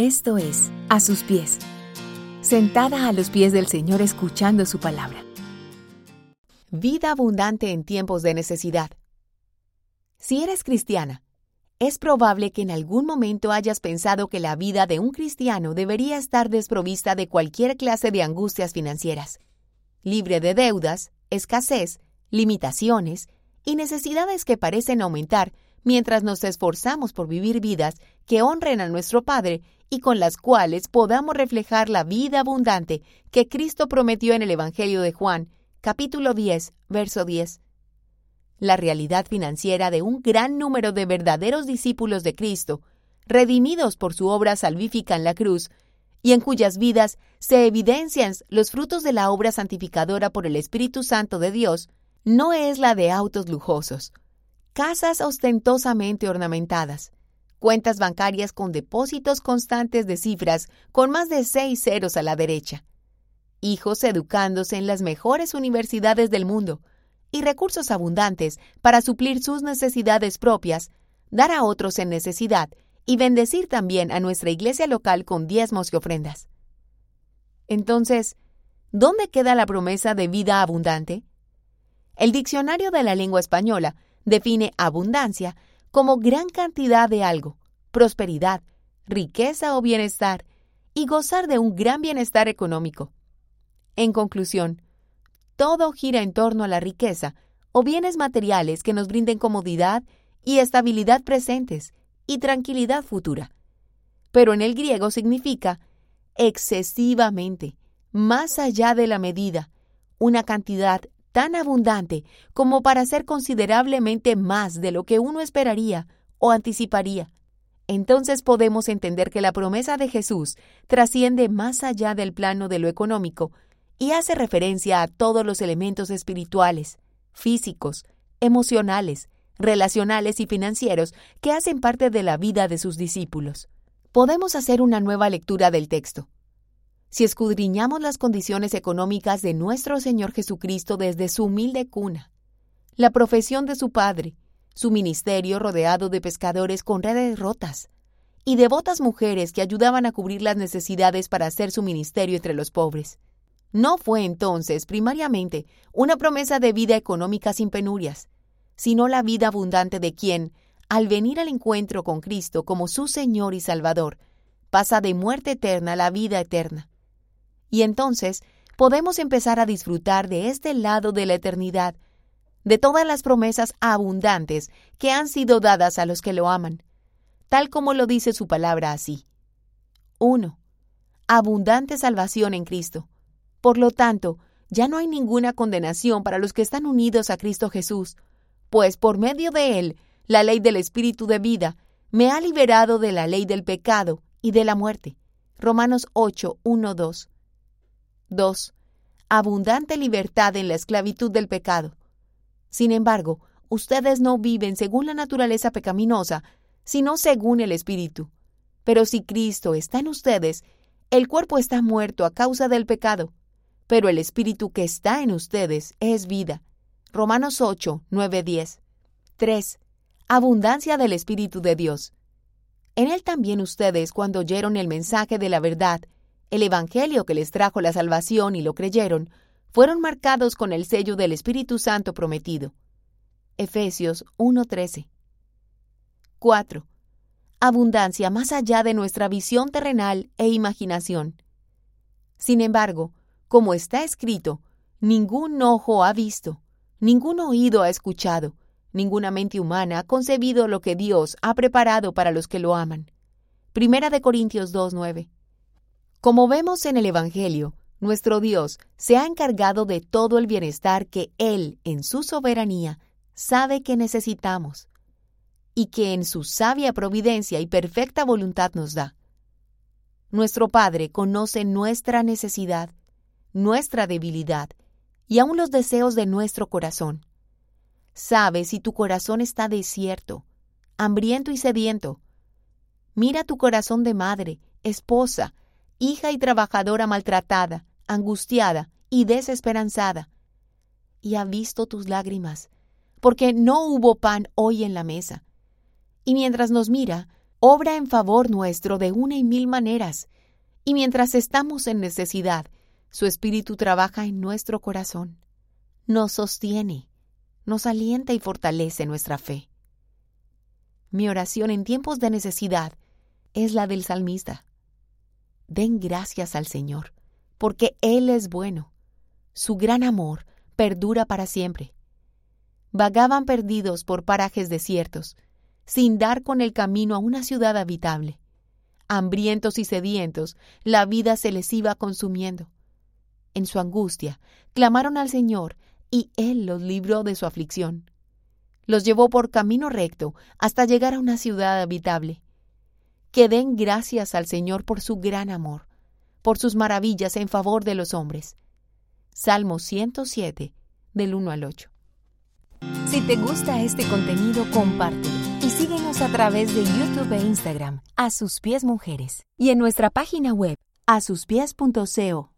Esto es, a sus pies, sentada a los pies del Señor escuchando su palabra. Vida abundante en tiempos de necesidad. Si eres cristiana, es probable que en algún momento hayas pensado que la vida de un cristiano debería estar desprovista de cualquier clase de angustias financieras, libre de deudas, escasez, limitaciones y necesidades que parecen aumentar mientras nos esforzamos por vivir vidas que honren a nuestro Padre y con las cuales podamos reflejar la vida abundante que Cristo prometió en el Evangelio de Juan, capítulo 10, verso 10. La realidad financiera de un gran número de verdaderos discípulos de Cristo, redimidos por su obra salvífica en la cruz, y en cuyas vidas se evidencian los frutos de la obra santificadora por el Espíritu Santo de Dios, no es la de autos lujosos, casas ostentosamente ornamentadas, cuentas bancarias con depósitos constantes de cifras con más de seis ceros a la derecha, hijos educándose en las mejores universidades del mundo y recursos abundantes para suplir sus necesidades propias, dar a otros en necesidad y bendecir también a nuestra iglesia local con diezmos y ofrendas. Entonces, ¿dónde queda la promesa de vida abundante? El diccionario de la lengua española define abundancia como gran cantidad de algo, prosperidad, riqueza o bienestar, y gozar de un gran bienestar económico. En conclusión, todo gira en torno a la riqueza o bienes materiales que nos brinden comodidad y estabilidad presentes y tranquilidad futura. Pero en el griego significa excesivamente, más allá de la medida, una cantidad tan abundante como para ser considerablemente más de lo que uno esperaría o anticiparía. Entonces podemos entender que la promesa de Jesús trasciende más allá del plano de lo económico y hace referencia a todos los elementos espirituales, físicos, emocionales, relacionales y financieros que hacen parte de la vida de sus discípulos. Podemos hacer una nueva lectura del texto si escudriñamos las condiciones económicas de nuestro Señor Jesucristo desde su humilde cuna, la profesión de su Padre, su ministerio rodeado de pescadores con redes rotas y devotas mujeres que ayudaban a cubrir las necesidades para hacer su ministerio entre los pobres. No fue entonces, primariamente, una promesa de vida económica sin penurias, sino la vida abundante de quien, al venir al encuentro con Cristo como su Señor y Salvador, pasa de muerte eterna a la vida eterna y entonces podemos empezar a disfrutar de este lado de la eternidad, de todas las promesas abundantes que han sido dadas a los que lo aman, tal como lo dice su palabra así. 1. Abundante salvación en Cristo. Por lo tanto, ya no hay ninguna condenación para los que están unidos a Cristo Jesús, pues por medio de Él, la ley del Espíritu de vida me ha liberado de la ley del pecado y de la muerte. Romanos 8, 1, 2. 2. Abundante libertad en la esclavitud del pecado. Sin embargo, ustedes no viven según la naturaleza pecaminosa, sino según el Espíritu. Pero si Cristo está en ustedes, el cuerpo está muerto a causa del pecado, pero el Espíritu que está en ustedes es vida. Romanos 8, 9, 10. 3. Abundancia del Espíritu de Dios. En él también ustedes, cuando oyeron el mensaje de la verdad, el Evangelio que les trajo la salvación y lo creyeron, fueron marcados con el sello del Espíritu Santo prometido. Efesios 1:13. 4. Abundancia más allá de nuestra visión terrenal e imaginación. Sin embargo, como está escrito, ningún ojo ha visto, ningún oído ha escuchado, ninguna mente humana ha concebido lo que Dios ha preparado para los que lo aman. Primera de Corintios 2:9. Como vemos en el Evangelio, nuestro Dios se ha encargado de todo el bienestar que Él, en su soberanía, sabe que necesitamos y que en su sabia providencia y perfecta voluntad nos da. Nuestro Padre conoce nuestra necesidad, nuestra debilidad y aun los deseos de nuestro corazón. Sabe si tu corazón está desierto, hambriento y sediento. Mira tu corazón de madre, esposa, hija y trabajadora maltratada, angustiada y desesperanzada. Y ha visto tus lágrimas, porque no hubo pan hoy en la mesa. Y mientras nos mira, obra en favor nuestro de una y mil maneras, y mientras estamos en necesidad, su Espíritu trabaja en nuestro corazón, nos sostiene, nos alienta y fortalece nuestra fe. Mi oración en tiempos de necesidad es la del salmista. Den gracias al Señor, porque Él es bueno. Su gran amor perdura para siempre. Vagaban perdidos por parajes desiertos, sin dar con el camino a una ciudad habitable. Hambrientos y sedientos, la vida se les iba consumiendo. En su angustia, clamaron al Señor, y Él los libró de su aflicción. Los llevó por camino recto hasta llegar a una ciudad habitable. Que den gracias al Señor por su gran amor, por sus maravillas en favor de los hombres. Salmo 107, del 1 al 8. Si te gusta este contenido, compártelo y síguenos a través de YouTube e Instagram, A Sus Pies Mujeres, y en nuestra página web, asuspies.co.